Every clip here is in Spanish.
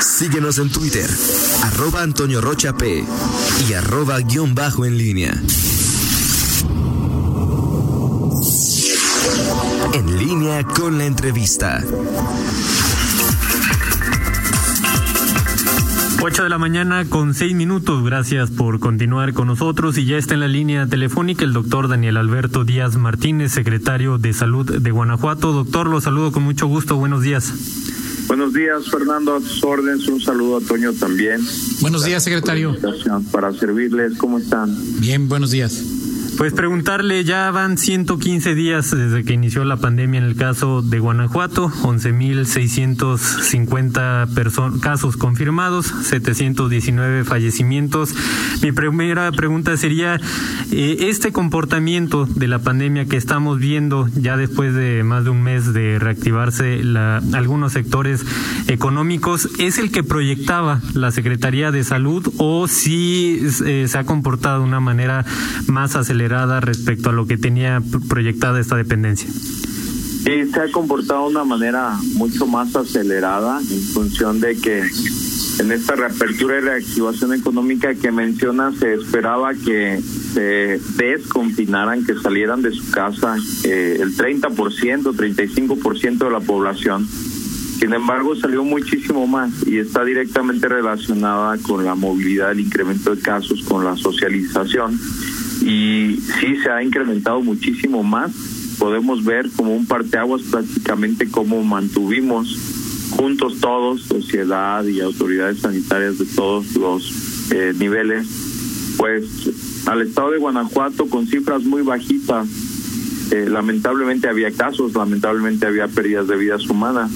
Síguenos en Twitter, arroba Antonio Rocha P y arroba guion bajo en línea. En línea con la entrevista. 8 de la mañana con 6 minutos. Gracias por continuar con nosotros. Y ya está en la línea telefónica el doctor Daniel Alberto Díaz Martínez, secretario de Salud de Guanajuato. Doctor, lo saludo con mucho gusto. Buenos días. Buenos días, Fernando, a tus órdenes. Un saludo a Toño también. Buenos días, secretario. Para servirles, ¿cómo están? Bien, buenos días. Pues preguntarle, ya van 115 días desde que inició la pandemia en el caso de Guanajuato, 11.650 casos confirmados, 719 fallecimientos. Mi primera pregunta sería, eh, este comportamiento de la pandemia que estamos viendo ya después de más de un mes de reactivarse algunos sectores económicos, ¿es el que proyectaba la Secretaría de Salud o si eh, se ha comportado de una manera más acelerada? Respecto a lo que tenía proyectada esta dependencia? se ha comportado de una manera mucho más acelerada en función de que en esta reapertura y reactivación económica que menciona se esperaba que se desconfinaran, que salieran de su casa eh, el 30%, 35% de la población. Sin embargo, salió muchísimo más y está directamente relacionada con la movilidad, el incremento de casos, con la socialización y sí se ha incrementado muchísimo más. Podemos ver como un parteaguas prácticamente cómo mantuvimos juntos todos, sociedad y autoridades sanitarias de todos los eh, niveles, pues al estado de Guanajuato con cifras muy bajitas. Eh, lamentablemente había casos, lamentablemente había pérdidas de vidas humanas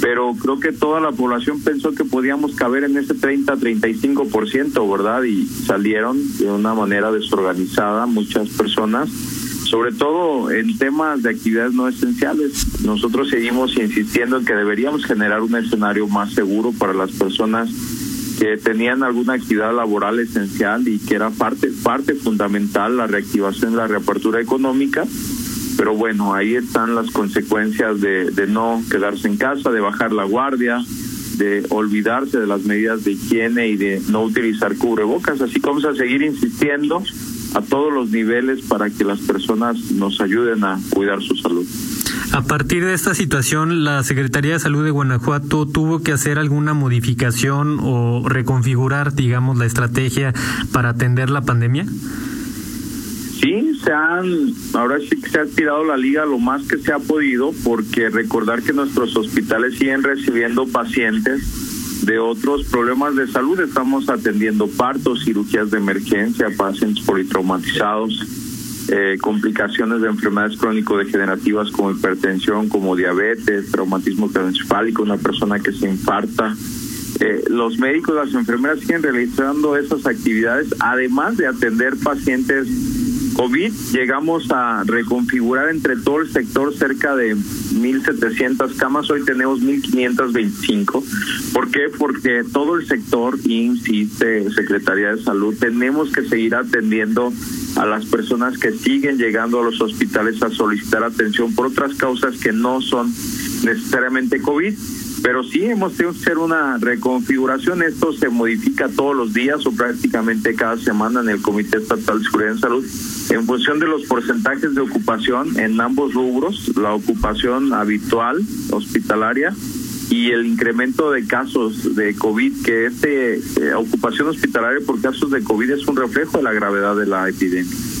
pero creo que toda la población pensó que podíamos caber en ese 30-35%, ¿verdad? Y salieron de una manera desorganizada muchas personas, sobre todo en temas de actividades no esenciales. Nosotros seguimos insistiendo en que deberíamos generar un escenario más seguro para las personas que tenían alguna actividad laboral esencial y que era parte parte fundamental la reactivación, la reapertura económica pero bueno, ahí están las consecuencias de, de no quedarse en casa, de bajar la guardia, de olvidarse de las medidas de higiene y de no utilizar cubrebocas. Así que vamos a seguir insistiendo a todos los niveles para que las personas nos ayuden a cuidar su salud. A partir de esta situación, la Secretaría de Salud de Guanajuato tuvo que hacer alguna modificación o reconfigurar, digamos, la estrategia para atender la pandemia. Sí, se han, ahora sí que se ha tirado la liga lo más que se ha podido, porque recordar que nuestros hospitales siguen recibiendo pacientes de otros problemas de salud. Estamos atendiendo partos, cirugías de emergencia, pacientes politraumatizados, eh, complicaciones de enfermedades crónico-degenerativas como hipertensión, como diabetes, traumatismo craneoencefálico, una persona que se infarta. Eh, los médicos, las enfermeras siguen realizando esas actividades, además de atender pacientes COVID llegamos a reconfigurar entre todo el sector cerca de 1.700 camas, hoy tenemos 1.525. ¿Por qué? Porque todo el sector, insiste Secretaría de Salud, tenemos que seguir atendiendo a las personas que siguen llegando a los hospitales a solicitar atención por otras causas que no son necesariamente COVID pero sí hemos tenido que hacer una reconfiguración. Esto se modifica todos los días o prácticamente cada semana en el Comité Estatal de Seguridad en Salud en función de los porcentajes de ocupación en ambos rubros, la ocupación habitual hospitalaria y el incremento de casos de COVID, que este eh, ocupación hospitalaria por casos de COVID es un reflejo de la gravedad de la epidemia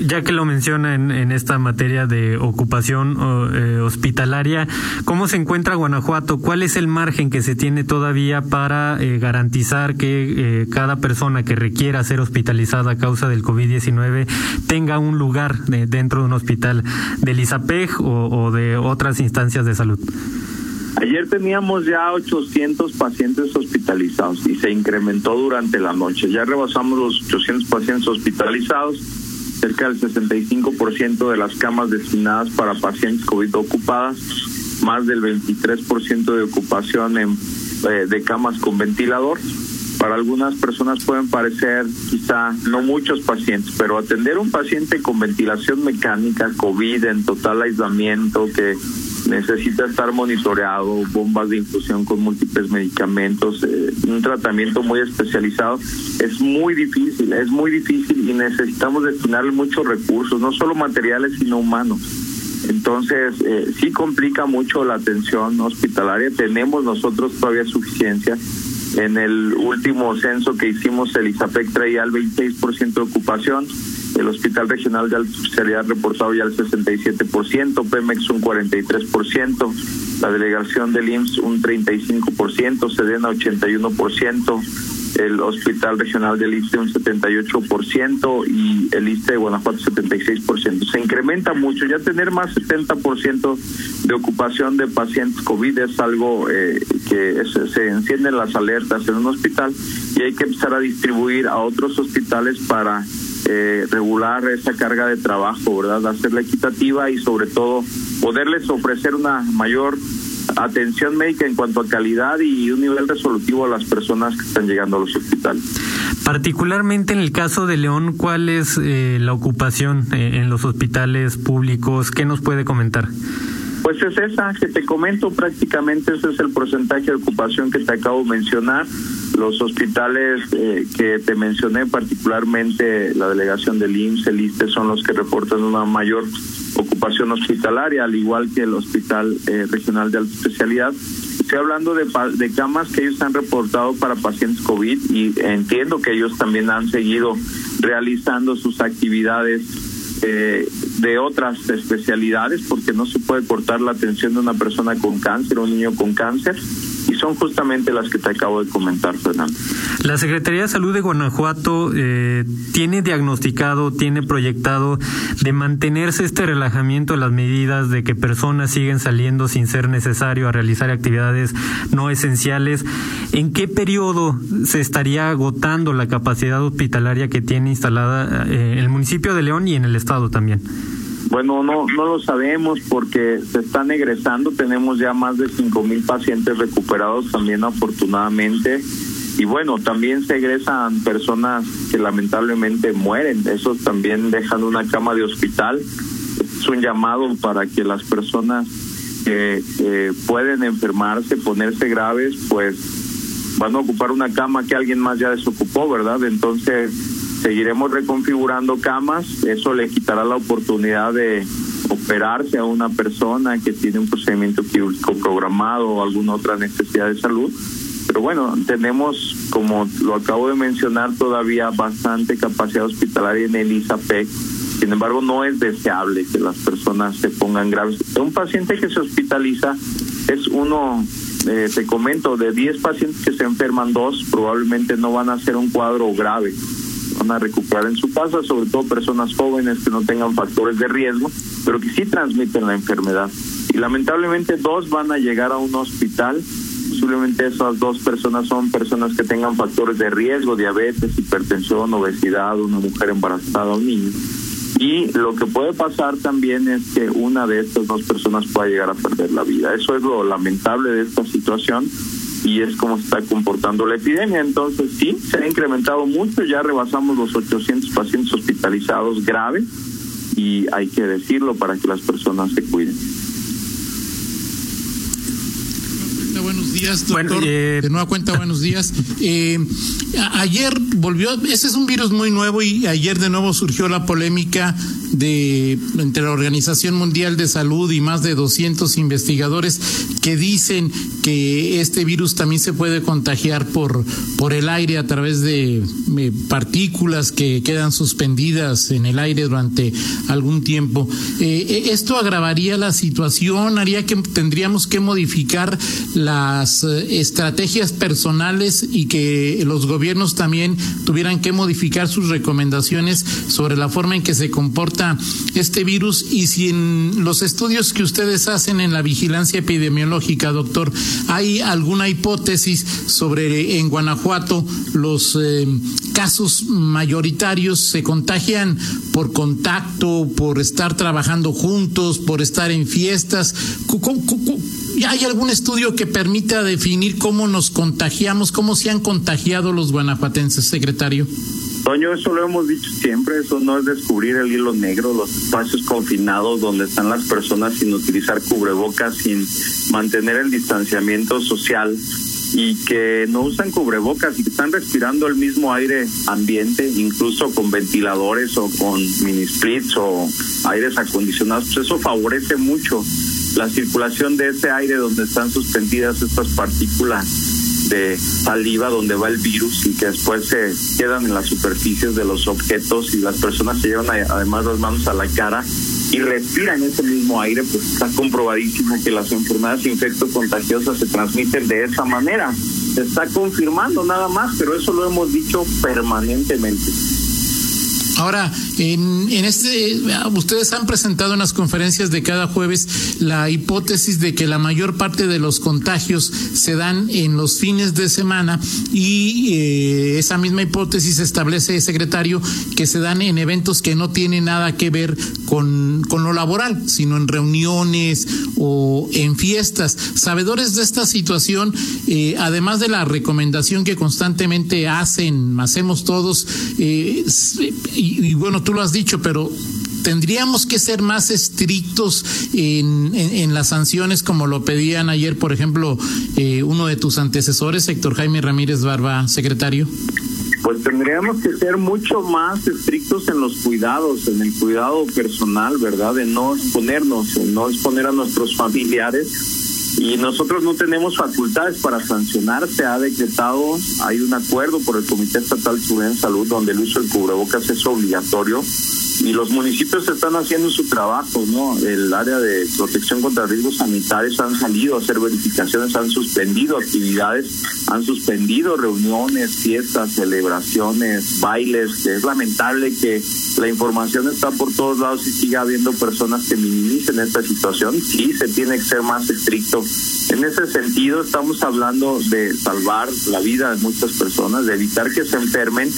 ya que lo menciona en, esta materia de ocupación eh, hospitalaria, ¿cómo se encuentra Guanajuato? ¿Cuál es el margen que se tiene todavía para eh, garantizar que eh, cada persona que requiera ser hospitalizada a causa del COVID-19 tenga un lugar dentro de un hospital del ISAPEG o de otras instancias de salud? Ayer teníamos ya 800 pacientes hospitalizados y se incrementó durante la noche. Ya rebasamos los 800 pacientes hospitalizados cerca del 65% de las camas destinadas para pacientes COVID ocupadas, más del 23% de ocupación en, eh, de camas con ventilador. Para algunas personas pueden parecer quizá no muchos pacientes, pero atender un paciente con ventilación mecánica, COVID, en total aislamiento, que necesita estar monitoreado, bombas de infusión con múltiples medicamentos, eh, un tratamiento muy especializado. Es muy difícil, es muy difícil y necesitamos destinarle muchos recursos, no solo materiales, sino humanos. Entonces, eh, sí complica mucho la atención hospitalaria. Tenemos nosotros todavía suficiencia. En el último censo que hicimos, el ISAPEC traía el 26% de ocupación el Hospital Regional de Alta Especialidad reportado ya el 67%, Pemex un 43%, la delegación del IMSS un 35%, Sedena 81%, el Hospital Regional del ISTE un 78% y el ISTE de Guanajuato 76%. Se incrementa mucho, ya tener más 70% de ocupación de pacientes COVID es algo eh, que se encienden las alertas en un hospital y hay que empezar a distribuir a otros hospitales para eh, regular esa carga de trabajo, ¿verdad? Hacerla equitativa y sobre todo poderles ofrecer una mayor atención médica en cuanto a calidad y un nivel resolutivo a las personas que están llegando a los hospitales. Particularmente en el caso de León, ¿cuál es eh, la ocupación eh, en los hospitales públicos? ¿Qué nos puede comentar? Pues es esa que te comento, prácticamente ese es el porcentaje de ocupación que te acabo de mencionar. Los hospitales eh, que te mencioné, particularmente la delegación del IMSS, el ISTE, son los que reportan una mayor ocupación hospitalaria, al igual que el Hospital eh, Regional de Alta Especialidad. Estoy hablando de, de camas que ellos han reportado para pacientes COVID y entiendo que ellos también han seguido realizando sus actividades eh, de otras especialidades porque no se puede cortar la atención de una persona con cáncer un niño con cáncer y son justamente las que te acabo de comentar, Fernando. La Secretaría de Salud de Guanajuato eh, tiene diagnosticado, tiene proyectado de mantenerse este relajamiento de las medidas de que personas siguen saliendo sin ser necesario a realizar actividades no esenciales. ¿En qué periodo se estaría agotando la capacidad hospitalaria que tiene instalada eh, el municipio de León y en el estado también? Bueno, no, no lo sabemos porque se están egresando. Tenemos ya más de cinco mil pacientes recuperados también, afortunadamente. Y bueno, también se egresan personas que lamentablemente mueren. Esos también dejan una cama de hospital. Es un llamado para que las personas que pueden enfermarse, ponerse graves, pues van a ocupar una cama que alguien más ya desocupó, ¿verdad? Entonces Seguiremos reconfigurando camas, eso le quitará la oportunidad de operarse a una persona que tiene un procedimiento quirúrgico programado o alguna otra necesidad de salud. Pero bueno, tenemos, como lo acabo de mencionar, todavía bastante capacidad hospitalaria en el ISAPEC. Sin embargo, no es deseable que las personas se pongan graves. Un paciente que se hospitaliza es uno, eh, te comento, de 10 pacientes que se enferman, dos probablemente no van a ser un cuadro grave van a recuperar en su casa, sobre todo personas jóvenes que no tengan factores de riesgo, pero que sí transmiten la enfermedad. Y lamentablemente dos van a llegar a un hospital, posiblemente esas dos personas son personas que tengan factores de riesgo, diabetes, hipertensión, obesidad, una mujer embarazada, un niño. Y lo que puede pasar también es que una de estas dos personas pueda llegar a perder la vida. Eso es lo lamentable de esta situación y es como se está comportando la epidemia. Entonces, sí, se ha incrementado mucho, ya rebasamos los 800 pacientes hospitalizados graves y hay que decirlo para que las personas se cuiden. Buenos días, doctor. Eh, de nueva cuenta, buenos días. Eh, ayer volvió, ese es un virus muy nuevo y ayer de nuevo surgió la polémica de entre la Organización Mundial de Salud y más de 200 investigadores que dicen que este virus también se puede contagiar por por el aire a través de partículas que quedan suspendidas en el aire durante algún tiempo. Eh, eh, esto agravaría la situación, haría que tendríamos que modificar eh, estrategias personales y que los gobiernos también tuvieran que modificar sus recomendaciones sobre la forma en que se comporta este virus y si en los estudios que ustedes hacen en la vigilancia epidemiológica, doctor, hay alguna hipótesis sobre en Guanajuato los eh, casos mayoritarios se contagian por contacto, por estar trabajando juntos, por estar en fiestas. ¿Hay algún estudio que permita definir cómo nos contagiamos, cómo se han contagiado los guanajuatenses, secretario? Toño, eso lo hemos dicho siempre, eso no es descubrir el hilo negro, los espacios confinados donde están las personas sin utilizar cubrebocas, sin mantener el distanciamiento social y que no usan cubrebocas y que están respirando el mismo aire ambiente, incluso con ventiladores o con mini splits o aires acondicionados, pues eso favorece mucho la circulación de ese aire donde están suspendidas estas partículas de saliva donde va el virus y que después se quedan en las superficies de los objetos y las personas se llevan además las manos a la cara y respiran ese mismo aire, pues está comprobadísimo que las enfermedades infecto-contagiosas se transmiten de esa manera. Se está confirmando nada más, pero eso lo hemos dicho permanentemente. Ahora, en, en este, ustedes han presentado en las conferencias de cada jueves la hipótesis de que la mayor parte de los contagios se dan en los fines de semana y eh, esa misma hipótesis establece, secretario, que se dan en eventos que no tienen nada que ver con, con lo laboral, sino en reuniones o en fiestas. Sabedores de esta situación, eh, además de la recomendación que constantemente hacen, hacemos todos, eh, y, bueno, tú lo has dicho, pero tendríamos que ser más estrictos en, en, las sanciones como lo pedían ayer, por ejemplo, eh, uno de tus antecesores, Héctor Jaime Ramírez Barba, secretario? Pues tendríamos que ser mucho más estrictos en los cuidados, en el cuidado personal, ¿verdad? De no exponernos, de no exponer a nuestros familiares y nosotros no tenemos facultades para sancionar. Se ha decretado, hay un acuerdo por el Comité Estatal Seguridad en Salud donde el uso del cubrebocas es obligatorio y los municipios están haciendo su trabajo, ¿no? El área de protección contra riesgos sanitarios han salido a hacer verificaciones, han suspendido actividades, han suspendido reuniones, fiestas, celebraciones, bailes. Es lamentable que la información está por todos lados y siga habiendo personas que minimicen esta situación. Sí, se tiene que ser más estricto. En ese sentido, estamos hablando de salvar la vida de muchas personas, de evitar que se enfermen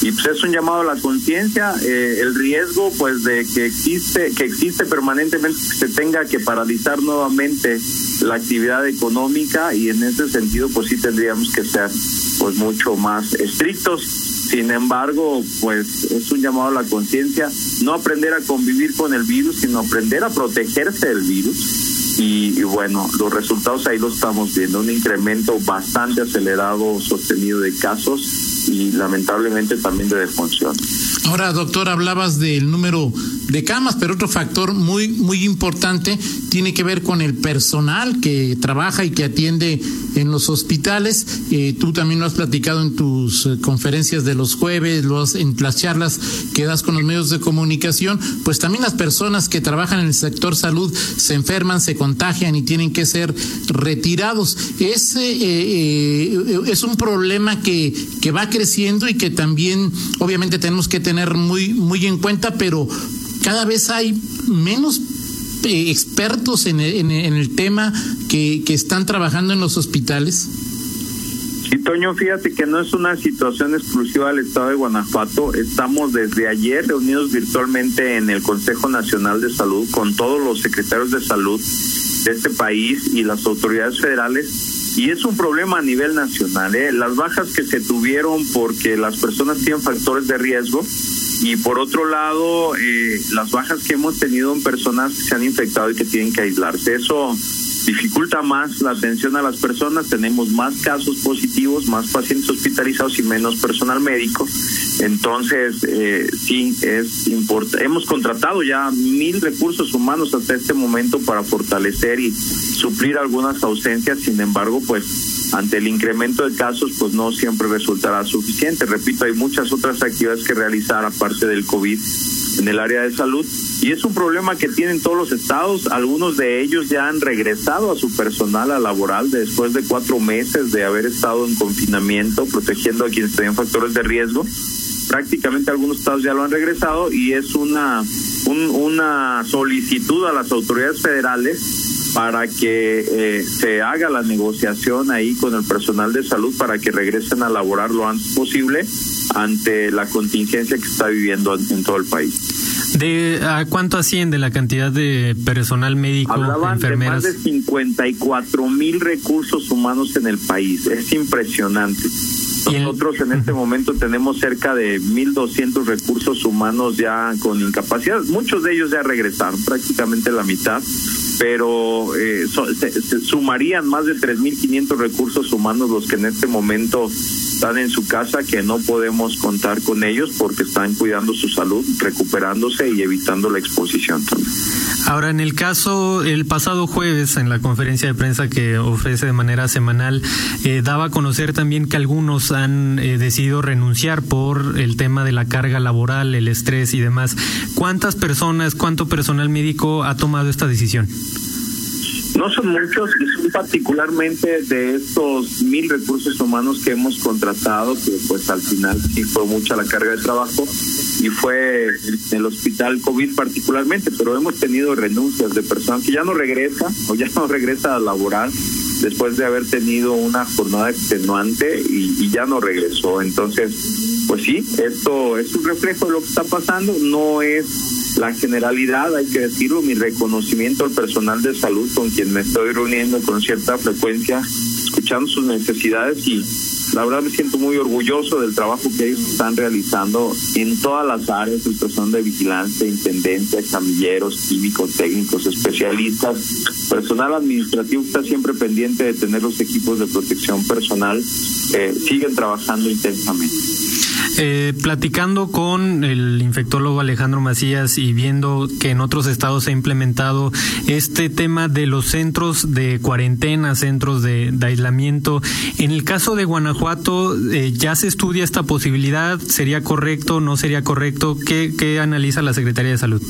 y pues es un llamado a la conciencia, eh, el riesgo pues de que existe, que existe permanentemente que se tenga que paralizar nuevamente la actividad económica y en ese sentido pues sí tendríamos que ser pues mucho más estrictos. Sin embargo, pues es un llamado a la conciencia, no aprender a convivir con el virus, sino aprender a protegerse del virus. Y, y, bueno, los resultados ahí los estamos viendo, un incremento bastante acelerado, sostenido de casos y lamentablemente también de defunción. Ahora, doctor, hablabas del número de camas, pero otro factor muy muy importante tiene que ver con el personal que trabaja y que atiende en los hospitales. Eh, tú también lo has platicado en tus eh, conferencias de los jueves, lo en las charlas que das con los medios de comunicación. Pues también las personas que trabajan en el sector salud se enferman, se contagian y tienen que ser retirados. Es, eh, es un problema que, que va creciendo y que también obviamente tenemos que tener muy, muy en cuenta, pero cada vez hay menos eh, expertos en, el tema que, que están trabajando en los hospitales. Sí, Toño, fíjate que no es una situación exclusiva del estado de Guanajuato. Estamos desde ayer reunidos virtualmente en el Consejo Nacional de Salud con todos los secretarios de salud de este país y las autoridades federales y es un problema a nivel nacional. ¿eh? Las bajas que se tuvieron porque las personas tienen factores de riesgo y por otro lado eh, las bajas que hemos tenido en personas que se han infectado y que tienen que aislarse. Eso dificulta más la atención a las personas, tenemos más casos positivos, más pacientes hospitalizados y menos personal médico. Entonces, eh, sí, es importante. Hemos contratado ya mil recursos humanos hasta este momento para fortalecer y suplir algunas ausencias, sin embargo, pues ante el incremento de casos, pues no siempre resultará suficiente. Repito, hay muchas otras actividades que realizar aparte del COVID en el área de salud y es un problema que tienen todos los estados. Algunos de ellos ya han regresado a su personal a laboral después de cuatro meses de haber estado en confinamiento, protegiendo a quienes tenían factores de riesgo. Prácticamente algunos estados ya lo han regresado y es una, una solicitud a las autoridades federales para que eh, se haga la negociación ahí con el personal de salud para que regresen a laborar lo antes posible ante la contingencia que está viviendo en todo el país. ¿De a cuánto asciende la cantidad de personal médico, Hablaban enfermeras? De más de 54 mil recursos humanos en el país. Es impresionante. Nosotros en este momento tenemos cerca de 1.200 recursos humanos ya con incapacidad. Muchos de ellos ya regresaron, prácticamente la mitad, pero eh, se, sumarían más de 3.500 recursos humanos los que en este momento están en su casa, que no podemos contar con ellos porque están cuidando su salud, recuperándose y evitando la exposición. Ahora, en el caso, el pasado jueves, en la conferencia de prensa que ofrece de manera semanal, eh, daba a conocer también que algunos han eh, decidido renunciar por el tema de la carga laboral, el estrés y demás. ¿Cuántas personas, cuánto personal médico ha tomado esta decisión? No son muchos y son particularmente de estos mil recursos humanos que hemos contratado, que pues al final sí fue mucha la carga de trabajo y fue en el hospital COVID particularmente, pero hemos tenido renuncias de personas que ya no regresa o ya no regresa a laborar después de haber tenido una jornada extenuante y, y ya no regresó. Entonces, pues sí, esto es un reflejo de lo que está pasando, no es la generalidad, hay que decirlo, mi reconocimiento al personal de salud con quien me estoy reuniendo con cierta frecuencia, escuchando sus necesidades y la verdad me siento muy orgulloso del trabajo que ellos están realizando en todas las áreas, el personal de vigilancia, intendencia, camilleros, químicos, técnicos, especialistas, personal administrativo está siempre pendiente de tener los equipos de protección personal, eh, siguen trabajando intensamente. Eh, platicando con el infectólogo Alejandro Macías y viendo que en otros estados se ha implementado este tema de los centros de cuarentena, centros de, aislamiento, en el caso de Guanajuato, eh, ¿ya se estudia esta posibilidad? ¿Sería correcto? ¿No sería correcto? ¿Qué, ¿Qué analiza la Secretaría de Salud?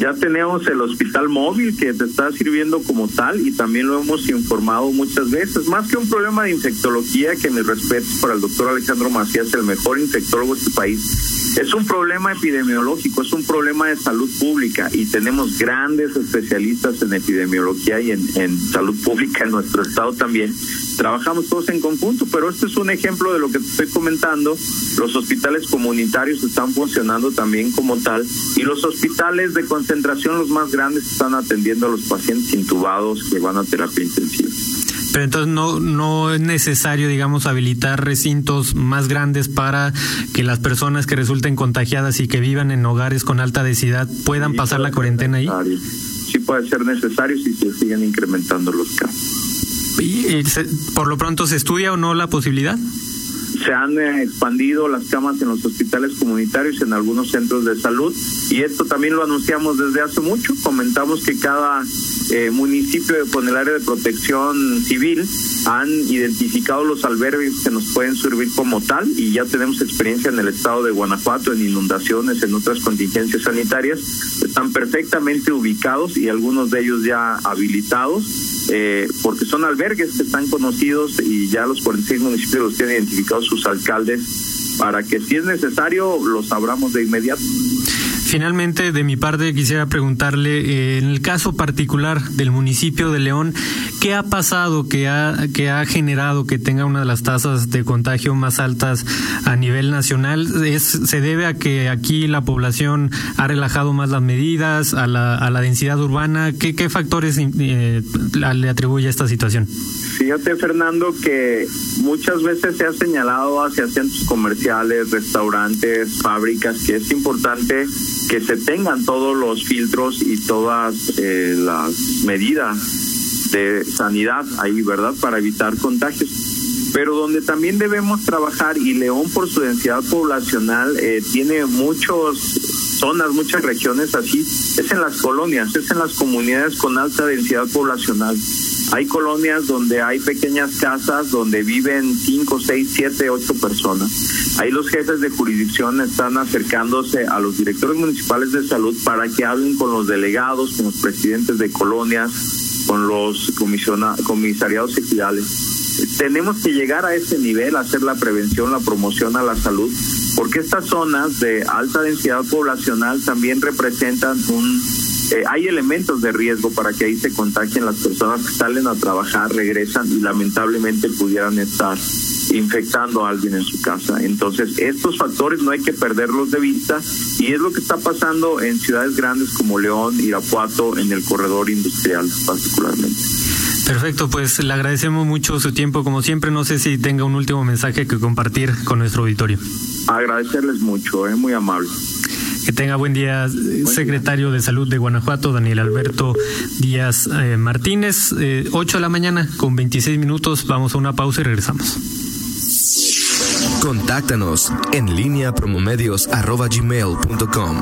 Ya tenemos el hospital móvil que te está sirviendo como tal y también lo hemos informado muchas veces. Más que un problema de infectología, que mi respeto para el doctor Alejandro Macías, el mejor infectólogo este país. Es un problema epidemiológico, es un problema de salud pública y tenemos grandes especialistas en epidemiología y en, salud pública en nuestro estado también. Trabajamos todos en conjunto, pero este es un ejemplo de lo que te estoy comentando. Los hospitales comunitarios están funcionando también como tal y los hospitales de concentración, los más grandes, están atendiendo a los pacientes intubados que van a terapia intensiva. Pero entonces no, no es necesario, digamos, habilitar recintos más grandes para que las personas que resulten contagiadas y que vivan en hogares con alta densidad puedan pasar la cuarentena ahí. Sí puede ser necesario si se siguen incrementando los casos. ¿Y, eh, por lo pronto se estudia o no la posibilidad? Se han eh, expandido las camas en los hospitales comunitarios en algunos centros de salud y esto también lo anunciamos desde hace mucho. Comentamos que cada eh, municipio con el área de protección civil han identificado los albergues que nos pueden servir como tal y ya tenemos experiencia en el estado de Guanajuato en inundaciones, en otras contingencias sanitarias. Están perfectamente ubicados y algunos de ellos ya habilitados eh, porque son albergues que están conocidos y ya los 46 municipios los tienen identificados sus alcaldes para que si es necesario los abramos de inmediato. Finalmente, de mi parte, quisiera preguntarle, eh, en el caso particular del municipio de León, ¿qué ha pasado que ha, que ha generado que tenga una de las tasas de contagio más altas a nivel nacional? ¿Es, ¿Se debe a que aquí la población ha relajado más las medidas, a la, a la densidad urbana? ¿Qué, qué factores eh, le atribuye a esta situación? Fíjate, Fernando, que muchas veces se ha señalado hacia centros comerciales, restaurantes, fábricas, que es importante que se tengan todos los filtros y todas eh, las medidas de sanidad ahí, ¿verdad? Para evitar contagios. Pero donde también debemos trabajar, y León por su densidad poblacional eh, tiene muchas zonas, muchas regiones así, es en las colonias, es en las comunidades con alta densidad poblacional. Hay colonias donde hay pequeñas casas donde viven cinco, seis, siete, ocho personas. Ahí los jefes de jurisdicción están acercándose a los directores municipales de salud para que hablen con los delegados, con los presidentes de colonias, con los comisariados ejidales. Tenemos que llegar a ese nivel, hacer la prevención, la promoción a la salud, porque estas zonas de alta densidad poblacional también representan un eh, hay elementos de riesgo para que ahí se contagien las personas que salen a trabajar, regresan y lamentablemente pudieran estar infectando a alguien en su casa. Entonces, estos factores no hay que perderlos de vista y es lo que está pasando en ciudades grandes como León, Irapuato, en el corredor industrial particularmente. Perfecto, pues le agradecemos mucho su tiempo. Como siempre, no sé si tenga un último mensaje que compartir con nuestro auditorio. Agradecerles mucho, es muy amable. Que tenga buen día, secretario de Salud de Guanajuato, Daniel Alberto Díaz eh, Martínez. Eh, 8 de la mañana con 26 minutos. Vamos a una pausa y regresamos. Contáctanos en línea promomedios.com.